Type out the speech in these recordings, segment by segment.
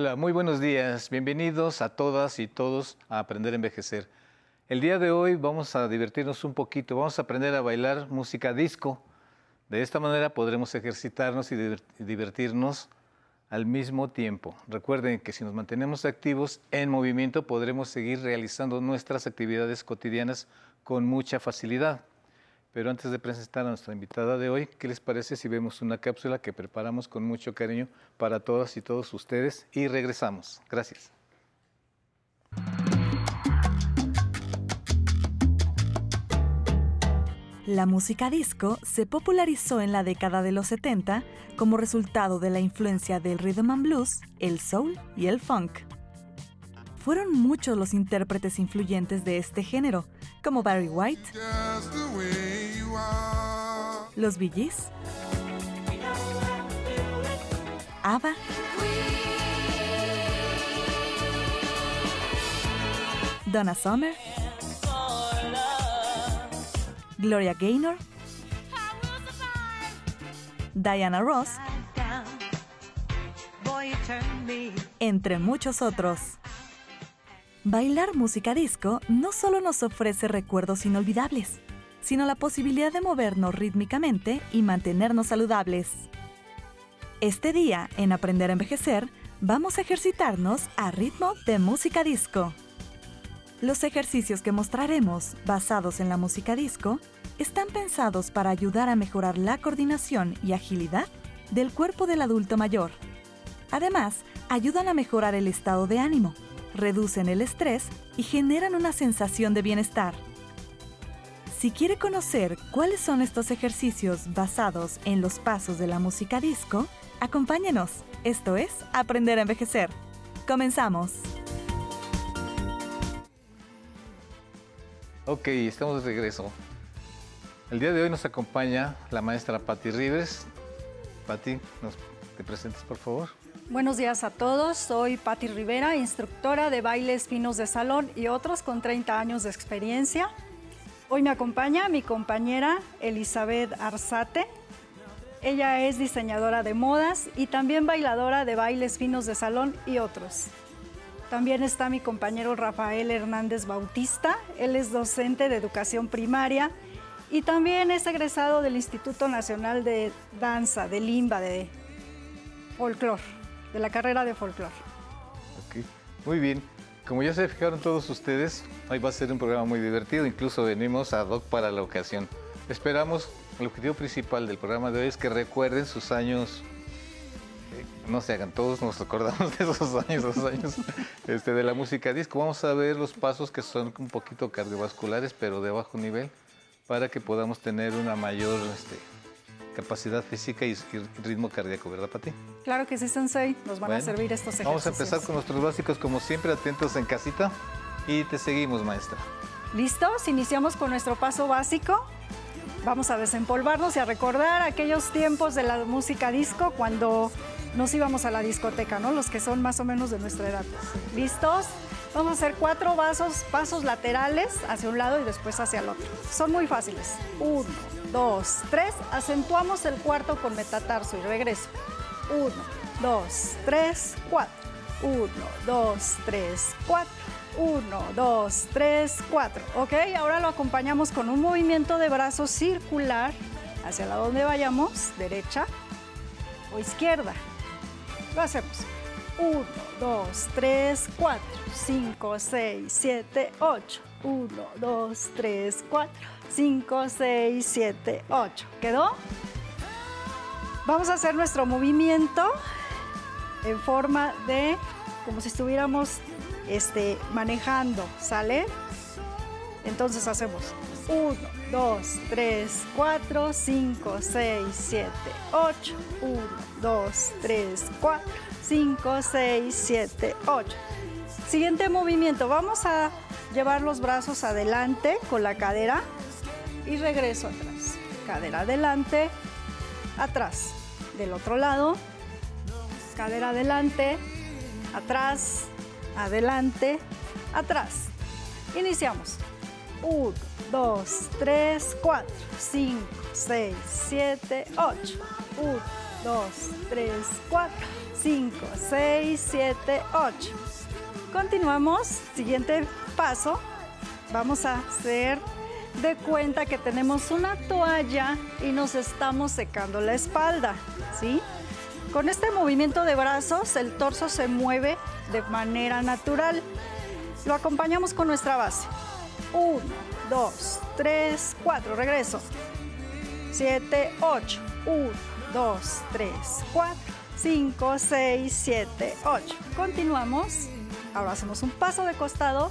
Hola, muy buenos días. Bienvenidos a todas y todos a Aprender a Envejecer. El día de hoy vamos a divertirnos un poquito, vamos a aprender a bailar música disco. De esta manera podremos ejercitarnos y divertirnos al mismo tiempo. Recuerden que si nos mantenemos activos en movimiento podremos seguir realizando nuestras actividades cotidianas con mucha facilidad. Pero antes de presentar a nuestra invitada de hoy, ¿qué les parece si vemos una cápsula que preparamos con mucho cariño para todas y todos ustedes y regresamos? Gracias. La música disco se popularizó en la década de los 70 como resultado de la influencia del rhythm and blues, el soul y el funk. Fueron muchos los intérpretes influyentes de este género, como Barry White, los Gees, ABBA, Donna Summer, Gloria Gaynor, Diana Ross, entre muchos otros. Bailar música disco no solo nos ofrece recuerdos inolvidables, sino la posibilidad de movernos rítmicamente y mantenernos saludables. Este día, en Aprender a Envejecer, vamos a ejercitarnos a ritmo de música disco. Los ejercicios que mostraremos, basados en la música disco, están pensados para ayudar a mejorar la coordinación y agilidad del cuerpo del adulto mayor. Además, ayudan a mejorar el estado de ánimo, reducen el estrés y generan una sensación de bienestar. Si quiere conocer cuáles son estos ejercicios basados en los pasos de la música disco, acompáñenos. Esto es Aprender a Envejecer. Comenzamos. Ok, estamos de regreso. El día de hoy nos acompaña la maestra Patti Rivers. Patti, ¿nos te presentas por favor? Buenos días a todos, soy Patti Rivera, instructora de bailes finos de salón y otros con 30 años de experiencia. Hoy me acompaña mi compañera Elizabeth Arzate. Ella es diseñadora de modas y también bailadora de bailes finos de salón y otros. También está mi compañero Rafael Hernández Bautista. Él es docente de educación primaria y también es egresado del Instituto Nacional de Danza, de Limba, de Folklore, de la carrera de Folklore. Ok, muy bien. Como ya se fijaron todos ustedes, hoy va a ser un programa muy divertido, incluso venimos a Doc para la ocasión. Esperamos, el objetivo principal del programa de hoy es que recuerden sus años no se hagan, todos nos acordamos de esos años, esos años este, de la música disco. Vamos a ver los pasos que son un poquito cardiovasculares, pero de bajo nivel, para que podamos tener una mayor este, capacidad física y, ritmo cardíaco, ¿verdad, Pati? Claro que sí, Sensei. Nos van a servir estos ejercicios. Vamos a empezar con nuestros básicos, como siempre, atentos en casita. Y te seguimos, maestra. ¿Listos? Iniciamos con nuestro paso básico. Vamos a desempolvarnos y a recordar aquellos tiempos de la música disco cuando nos íbamos a la discoteca, ¿no? Los que son más o menos de nuestra edad. ¿Listos? Vamos a hacer cuatro vasos, pasos laterales hacia un lado y después hacia el otro. Son muy fáciles. Uno, dos, tres. Acentuamos el cuarto con metatarso y regreso. Uno, dos, tres, cuatro. Uno, dos, tres, cuatro. Uno, dos, tres, cuatro. ¿Ok? Ahora lo acompañamos con un movimiento de brazo circular hacia la donde vayamos, derecha o izquierda. Lo hacemos. 1, 2, 3, 4, 5, 6, 7, 8. 1, 2, 3, 4, 5, 6, 7, 8. ¿Quedó? Vamos a hacer nuestro movimiento en forma de como si estuviéramos este, manejando, ¿sale? Entonces hacemos 1, 2, 3, 4, 5, 6, 7, 8. 1, 2, 3, 4, 5, 6, 7, 8. Siguiente movimiento. Vamos a llevar los brazos adelante con la cadera y regreso atrás. Cadera adelante, atrás. Del otro lado, cadera adelante, atrás, adelante, atrás. Iniciamos. 1, 2, 3, 4, 5, 6, 7, 8. 1, 2, 3, 4, 5, 6, 7, 8. Continuamos, siguiente paso, vamos a hacer de cuenta que tenemos una toalla y nos estamos secando la espalda, ¿sí? Con este movimiento de brazos, el torso se mueve de manera natural. Lo acompañamos con nuestra base. 1, 2, 3, 4, regreso. 7, 8, 1, 2, 3, 4, 5, 6, 7, 8. Continuamos. Ahora hacemos un paso de costado.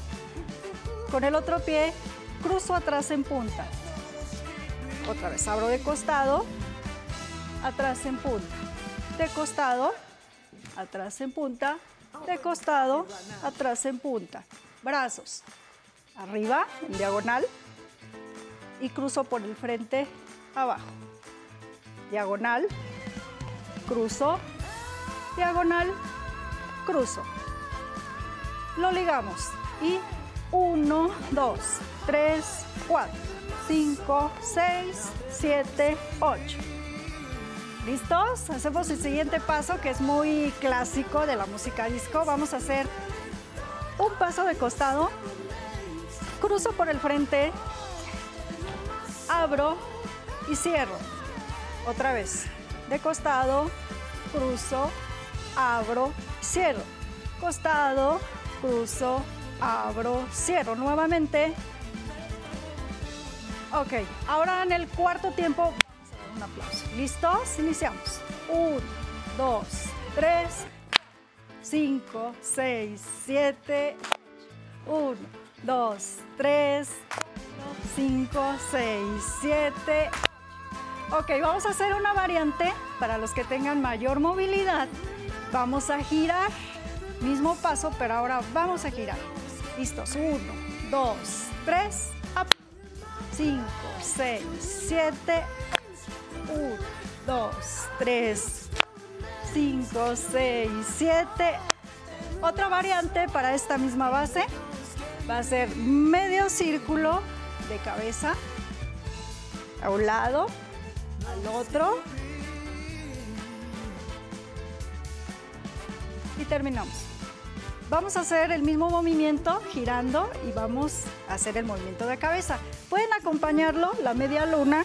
Con el otro pie cruzo atrás en punta. Otra vez abro de costado, atrás en punta. De costado, atrás en punta. De costado, atrás en punta. Brazos. Arriba, en diagonal. Y cruzo por el frente, abajo. Diagonal. Cruzo. Diagonal. Cruzo. Lo ligamos. Y 1, 2, 3, 4, 5, 6, 7, 8. ¿Listos? Hacemos el siguiente paso que es muy clásico de la música disco. Vamos a hacer un paso de costado, cruzo por el frente, abro y cierro. Otra vez, de costado, cruzo, abro, cierro. Costado, cruzo, abro, cierro nuevamente. Ok, ahora en el cuarto tiempo vamos a dar un aplauso. ¿Listos? Iniciamos. 1, 2, 3, 5, 6, 7, 1, 2, 3, 5, 6, 7. Ok, vamos a hacer una variante para los que tengan mayor movilidad. Vamos a girar, mismo paso, pero ahora vamos a girar. Listos. 1, 2, 3, 5, 6, 7, 1, 2, 3, 5, 6, 7. Otra variante para esta misma base va a ser medio círculo de cabeza a un lado, al otro. Y terminamos. Vamos a hacer el mismo movimiento girando y vamos a hacer el movimiento de cabeza. Pueden acompañarlo, la media luna,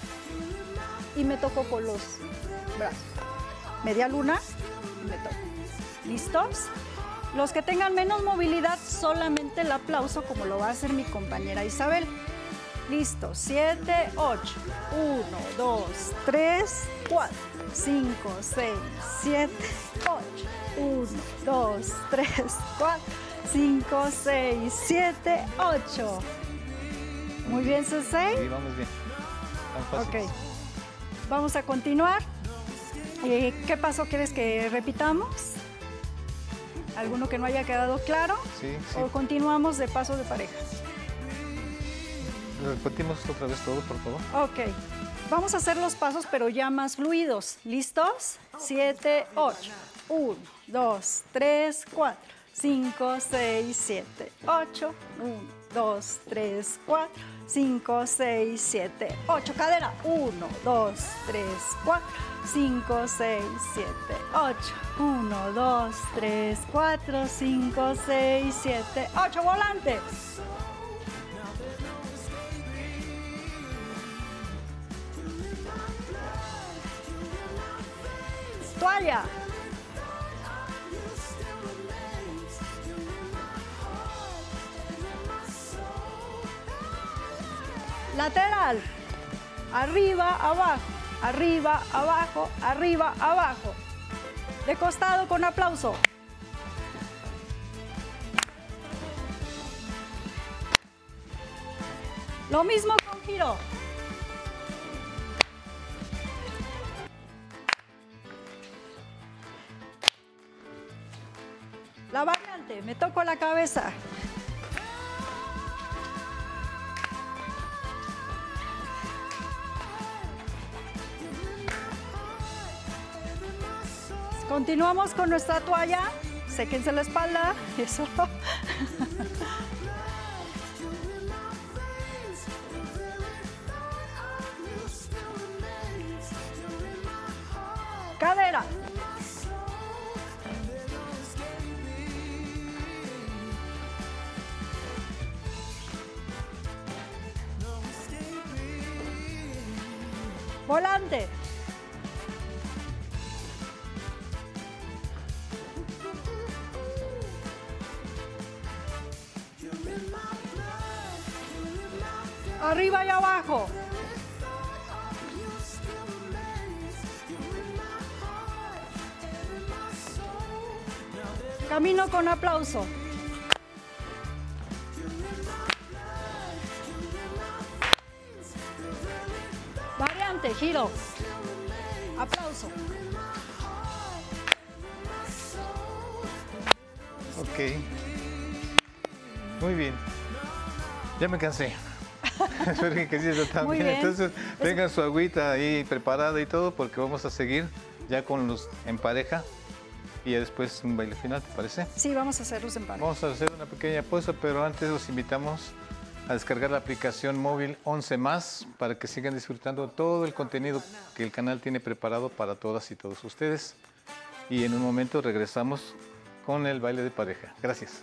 y me toco con los brazos. Media luna y me toco. ¿Listos? Los que tengan menos movilidad, solamente el aplauso, como lo va a hacer mi compañera Isabel. Listo, 7, 8, 1, 2, 3, 4, 5, 6, 7, 8, 1, 2, 3, 4, 5, 6, 7, 8. Muy bien, Sensei. Sí, vamos bien. Tan. Ok. Vamos a continuar. Eh, ¿Qué paso quieres que repitamos? ¿Alguno que no haya quedado claro? Sí, sí. ¿O continuamos de paso de pareja? Repetimos otra vez todo, por favor. Ok. Vamos a hacer los pasos, pero ya más fluidos. ¿Listos? 7, 8. 1, 2, 3, 4, 5, 6, 7, 8. 1, 2, 3, 4, 5, 6, 7, 8. Cadera. 1, 2, 3, 4, 5, 6, 7, 8. 1, 2, 3, 4, 5, 6, 7, 8. Volante. Lateral. Arriba, abajo. Arriba, abajo. Arriba, abajo. De costado con aplauso. Lo mismo con giro. Continuamos con nuestra toalla. Séquense la espalda. Eso. Variante, giro. Aplauso. Ok. Muy bien. Ya me cansé. Espero que sí, eso también. Entonces, tengan su agüita ahí preparada y todo, porque vamos a seguir ya con los en pareja y ya después un baile final, ¿te parece? Sí, vamos a hacerlos en pareja. Vamos a hacer una pequeña pausa, pero antes los invitamos a descargar la aplicación móvil 11 más para que sigan disfrutando todo el contenido que el canal tiene preparado para todas y todos ustedes. Y en un momento regresamos con el baile de pareja. Gracias.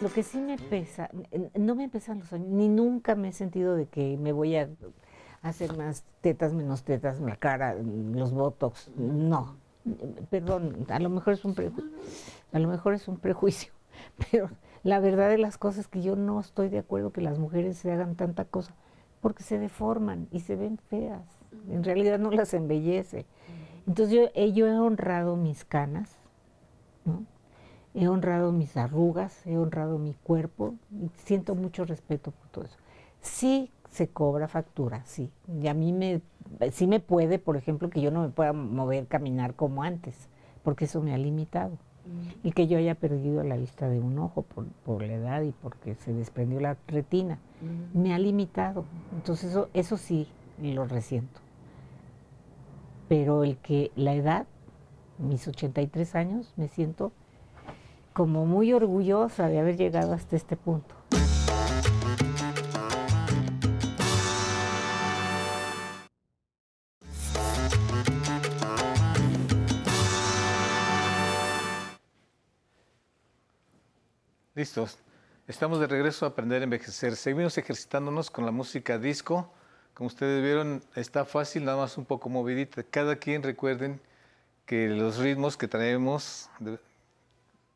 Lo que sí me pesa, no me pesan los años, ni nunca me he sentido de que me voy a hacer más tetas, menos tetas, la cara, los botox, no. Perdón, a lo mejor es un prejuicio, a lo mejor es un prejuicio, pero la verdad de las cosas es que yo no estoy de acuerdo que las mujeres se hagan tanta cosa, porque se deforman y se ven feas. En realidad no las embellece. Entonces yo, he- yo he honrado mis canas, ¿no? He honrado mis arrugas, he honrado mi cuerpo y siento mucho respeto por todo eso. Sí se cobra factura, sí. Y a mí me, sí me puede, por ejemplo, que yo no me pueda mover, caminar como antes, porque eso me ha limitado. Y que yo haya perdido la vista de un ojo por, por la edad y porque se desprendió la retina, me ha limitado. Entonces eso, eso sí lo resiento. Pero el que la edad, mis 83 años, me siento como muy orgullosa de haber llegado hasta este punto. Listos. Estamos de regreso a aprender a envejecer. Seguimos ejercitándonos con la música disco. Como ustedes vieron, está fácil, nada más un poco movidita. Cada quien recuerden que los ritmos que traemos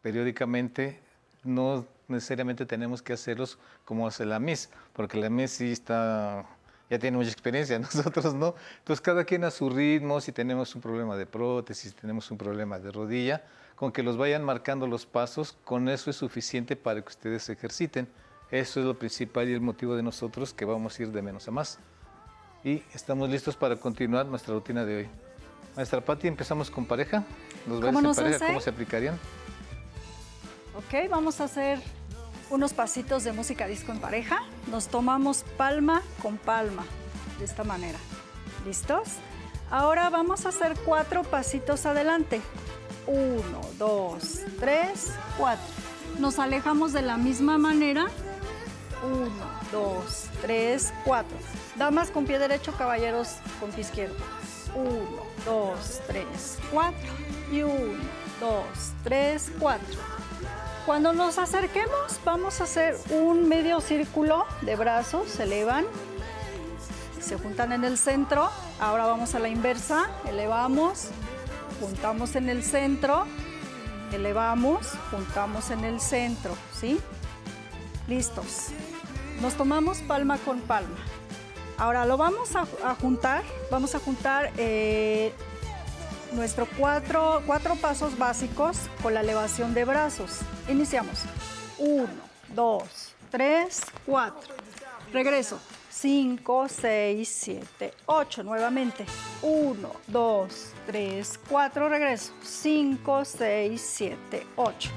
periódicamente no necesariamente tenemos que hacerlos como hace la Miss, porque la Miss sí está, ya tiene mucha experiencia, nosotros no. Entonces cada quien a su ritmo, si tenemos un problema de prótesis, si tenemos un problema de rodilla, con que los vayan marcando los pasos, con eso es suficiente para que ustedes se ejerciten. Eso es lo principal y el motivo de nosotros que vamos a ir de menos a más. Y estamos listos para continuar nuestra rutina de hoy. Maestra Patti, empezamos con pareja. Los ¿Cómo bailes en nos pareja, hace? ¿cómo se aplicarían? Ok, vamos a hacer unos pasitos de música disco en pareja. Nos tomamos palma con palma, de esta manera. ¿Listos? Ahora vamos a hacer cuatro pasitos adelante. Uno, dos, tres, cuatro. Nos alejamos de la misma manera. Uno, dos, tres, cuatro. Damas con pie derecho, caballeros con pie izquierdo. Uno, dos, tres, cuatro. Y uno, dos, tres, cuatro. Cuando nos acerquemos, vamos a hacer un medio círculo de brazos, se elevan, se juntan en el centro. Ahora vamos a la inversa, elevamos, juntamos en el centro, elevamos, juntamos en el centro, ¿sí? Listos. Nos tomamos palma con palma. Ahora lo vamos a, juntar, vamos a juntar eh, nuestros cuatro, cuatro pasos básicos con la elevación de brazos. Iniciamos. Uno, dos, tres, cuatro. Regreso. Cinco, seis, siete, ocho. Nuevamente. Uno, dos, tres, cuatro. Regreso. Cinco, seis, siete, ocho.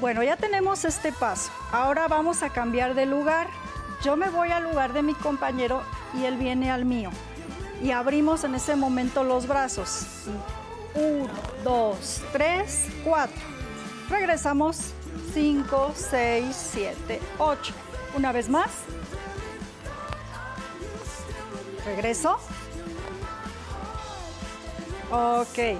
Bueno, ya tenemos este paso. Ahora vamos a cambiar de lugar. Yo me voy al lugar de mi compañero y él viene al mío. Y abrimos en ese momento los brazos. Uno, dos, tres, cuatro. Regresamos. Cinco, seis, siete, ocho. Una vez más. Regreso. Ok.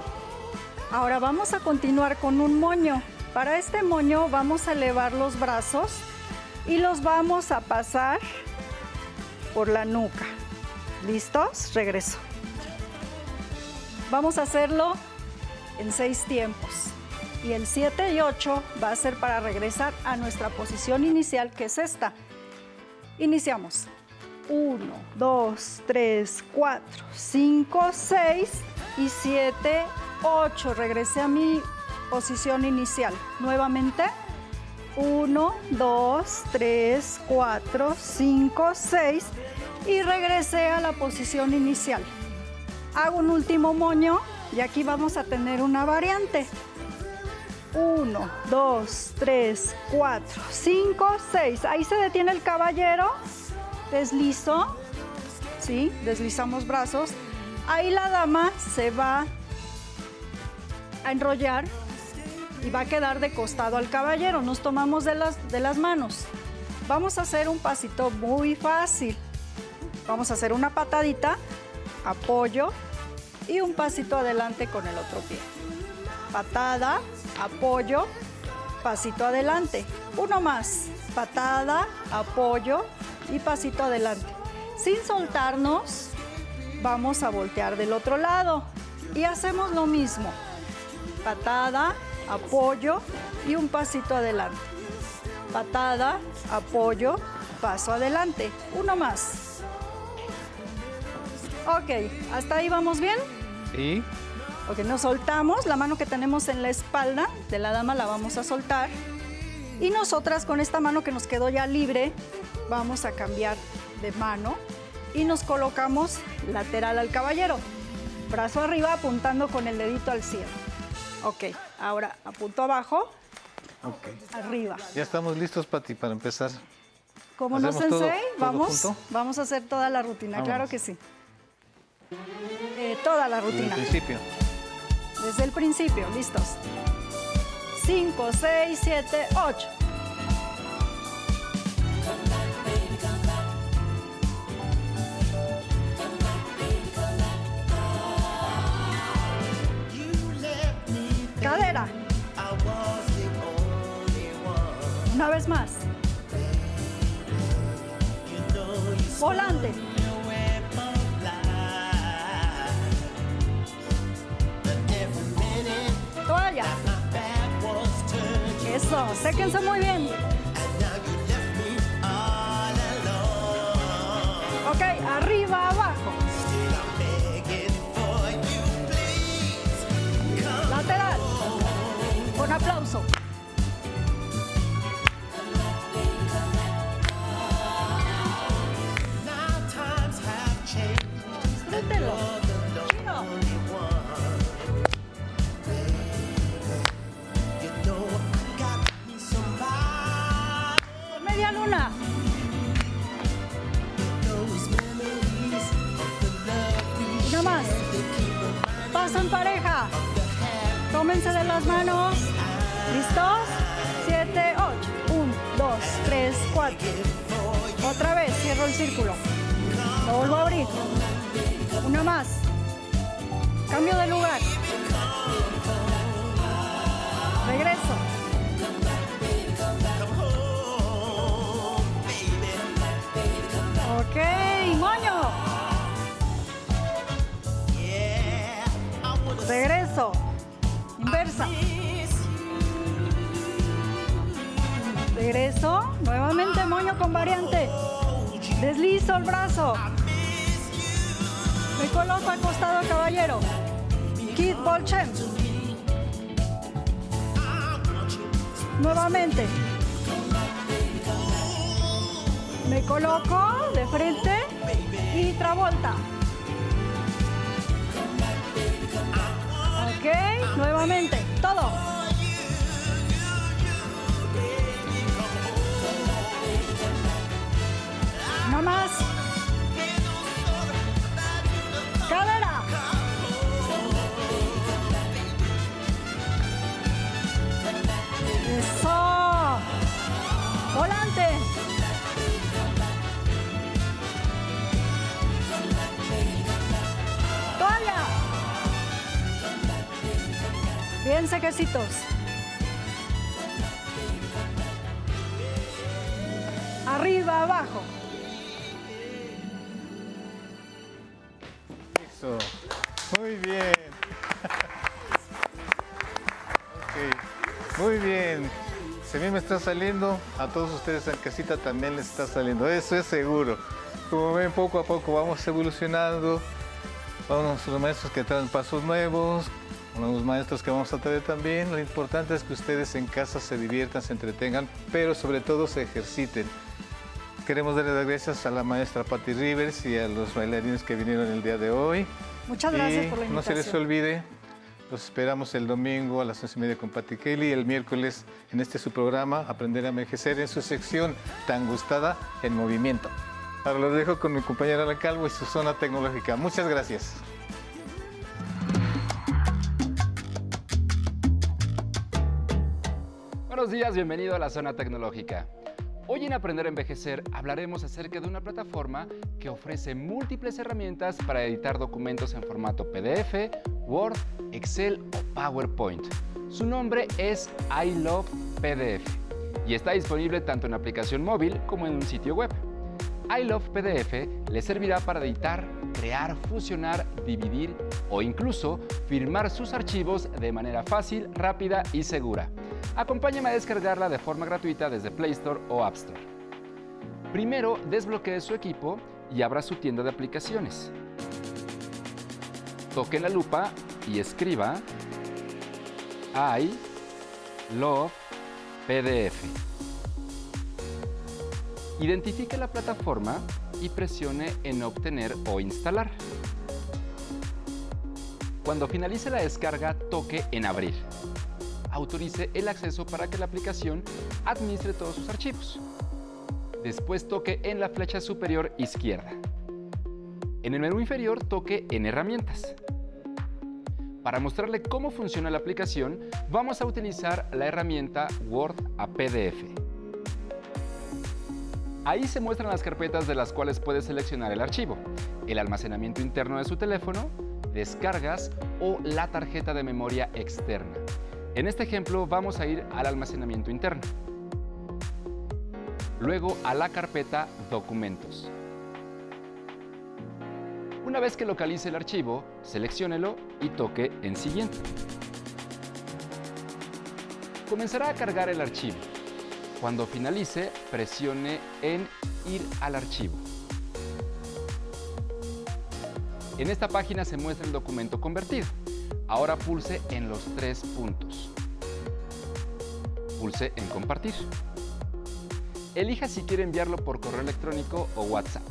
Ahora vamos a continuar con un moño. Para este moño vamos a elevar los brazos y los vamos a pasar por la nuca. ¿Listos? Regreso. Vamos a hacerlo en seis tiempos. Y el 7 y 8 va a ser para regresar a nuestra posición inicial, que es esta. Iniciamos. 1, 2, 3, 4, 5, 6 y 7, 8. Regresé a mi posición inicial. Nuevamente. 1, 2, 3, 4, 5, 6 y regresé a la posición inicial. Hago un último moño y aquí vamos a tener una variante. 1, 2, 3, 4, 5, 6. Ahí se detiene el caballero. Deslizo. ¿Sí? Deslizamos brazos. Ahí la dama se va a enrollar y va a quedar de costado al caballero. Nos tomamos de las, de las manos. Vamos a hacer un pasito muy fácil. Vamos a hacer una patadita, apoyo y un pasito adelante con el otro pie. Patada, apoyo, pasito adelante. Uno más, patada, apoyo y pasito adelante. Sin soltarnos, vamos a voltear del otro lado y hacemos lo mismo. Patada, apoyo y un pasito adelante. Patada, apoyo, paso adelante. Uno más. Ok, ¿hasta ahí vamos bien? Sí. Ok, nos soltamos, la mano que tenemos en la espalda de la dama la vamos a soltar. Y nosotras con esta mano que nos quedó ya libre, vamos a cambiar de mano y nos colocamos lateral al caballero. Brazo arriba apuntando con el dedito al cielo. Ok, ahora apunto abajo, Ok. arriba. Ya estamos listos, Pati, para empezar. Como no ¿Hacemos todo- sensei, todo vamos, junto? vamos a hacer toda la rutina, Vamos. claro que sí. Eh, toda la Desde el rutina. principio. Desde el principio, listos. 5, 6, 7, 8. Cadera. Una vez más. Volante. Séquense muy bien. El círculo. Lo vuelvo a abrir. Una más. Cambio de lugar. Regreso. Ok, moño. Regreso. Inversa. Regreso. Nuevamente moño con variante. Deslizo el brazo. Me coloco acostado caballero. Kid Bolchen. Nuevamente. Me coloco de frente y travolta. Ok, nuevamente, todo. Más. Cadera. Eso. Volante. Toalla. Bien sequecitos. Arriba, abajo. Muy bien. Muy bien. Si a mí me está saliendo, a todos ustedes en casita también les está saliendo. Eso es seguro. Como ven, poco a poco vamos evolucionando. Vamos los maestros que traen pasos nuevos, los maestros que vamos a traer también. Lo importante es que ustedes en casa se diviertan, se entretengan, pero sobre todo se ejerciten. Queremos darle las gracias a la maestra Patty Rivers y a los bailarines que vinieron el día de hoy. Muchas gracias Y por la No se invitación. les olvide, los esperamos el domingo a las once y media con Patty Kelly y el miércoles en este su programa, Aprender a Envejecer, en su sección tan gustada, En Movimiento. Ahora los dejo con mi compañera Ana Calvo y su zona tecnológica. Muchas gracias. Buenos días, bienvenido a la zona tecnológica. Hoy en Aprender a Envejecer hablaremos acerca de una plataforma que ofrece múltiples herramientas para editar documentos en formato PDF, Word, Excel o PowerPoint. Su nombre es I Love PDF y está disponible tanto en aplicación móvil como en un sitio web. I Love PDF le servirá para editar, crear, fusionar, dividir o incluso firmar sus archivos de manera fácil, rápida y segura. Acompáñame a descargarla de forma gratuita desde Play Store o App Store. Primero, desbloquee su equipo y abra su tienda de aplicaciones. Toque la lupa y escriba I Love PDF. Identifique la plataforma y presione en Obtener o Instalar. Cuando finalice la descarga, toque en Abrir. Autorice el acceso para que la aplicación administre todos sus archivos. Después toque en la flecha superior izquierda. En el menú inferior toque en Herramientas. Para mostrarle cómo funciona la aplicación, vamos a utilizar la herramienta Word a PDF. Ahí se muestran las carpetas de las cuales puede seleccionar el archivo, el almacenamiento interno de su teléfono, descargas o la tarjeta de memoria externa. En este ejemplo vamos a ir al almacenamiento interno. Luego a la carpeta Documentos. Una vez que localice el archivo, selecciónelo y toque en Siguiente. Comenzará a cargar el archivo. Cuando finalice, presione en Ir al archivo. En esta página se muestra el documento convertido. Ahora pulse en los tres puntos. Pulse en Compartir. Elija si quiere enviarlo por correo electrónico o WhatsApp.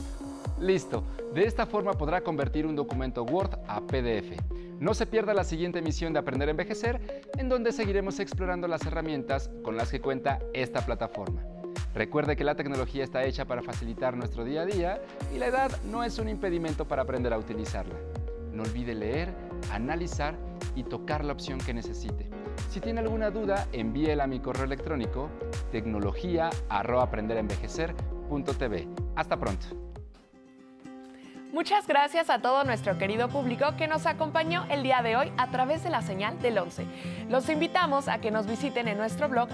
Listo, de esta forma podrá convertir un documento Word a PDF. No se pierda la siguiente emisión de Aprender a Envejecer, en donde seguiremos explorando las herramientas con las que cuenta esta plataforma. Recuerde que la tecnología está hecha para facilitar nuestro día a día y la edad no es un impedimento para aprender a utilizarla. No olvide leer, analizar y tocar la opción que necesite. Si tiene alguna duda, envíela a mi correo electrónico tecnología@aprenderenvejecer.tv. Hasta pronto. Muchas gracias a todo nuestro querido público que nos acompañó el día de hoy a través de la señal del 11. Los invitamos a que nos visiten en nuestro blog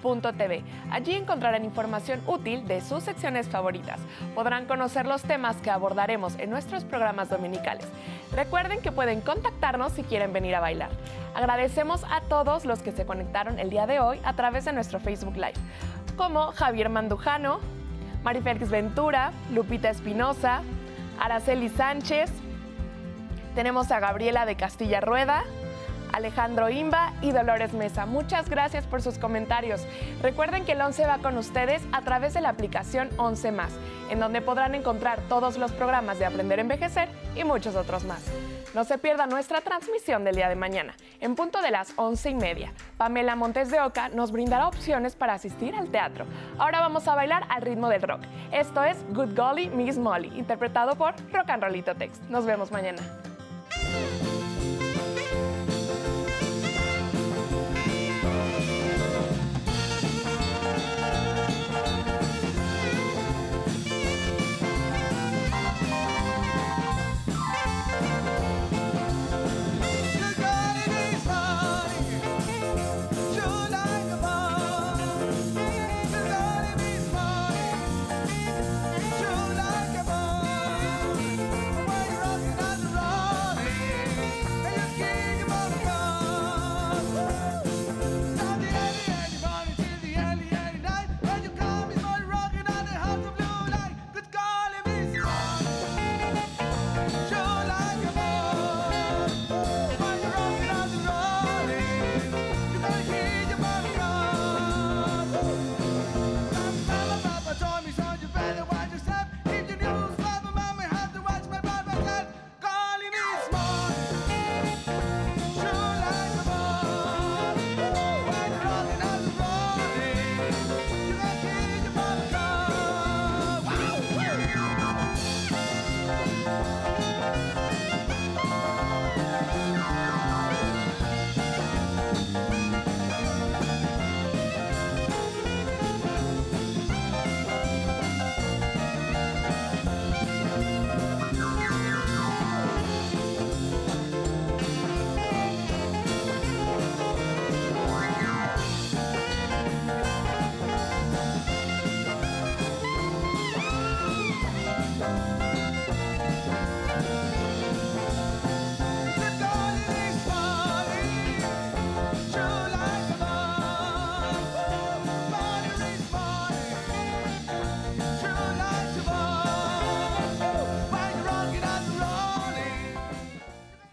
aprenderenvejecer.tv. Allí encontrarán información útil de sus secciones favoritas. Podrán conocer los temas que abordaremos en nuestros programas dominicales. Recuerden que pueden contactarnos si quieren venir a bailar. Agradecemos a todos los que se conectaron el día de hoy a través de nuestro Facebook Live, como Javier Mandujano, Marifélix Ventura, Lupita Espinosa, Araceli Sánchez, tenemos a Gabriela de Castilla Rueda, Alejandro Imba y Dolores Mesa. Muchas gracias por sus comentarios. Recuerden que el 11 va con ustedes a través de la aplicación 11 más, en donde podrán encontrar todos los programas de Aprender a Envejecer y muchos otros más. No se pierda nuestra transmisión del día de mañana, en punto de las 11 y media. Pamela Montes de Oca nos brindará opciones para asistir al teatro. Ahora vamos a bailar al ritmo del rock. Esto es Good Golly Miss Molly, interpretado por Rock and Rollito Text. Nos vemos mañana.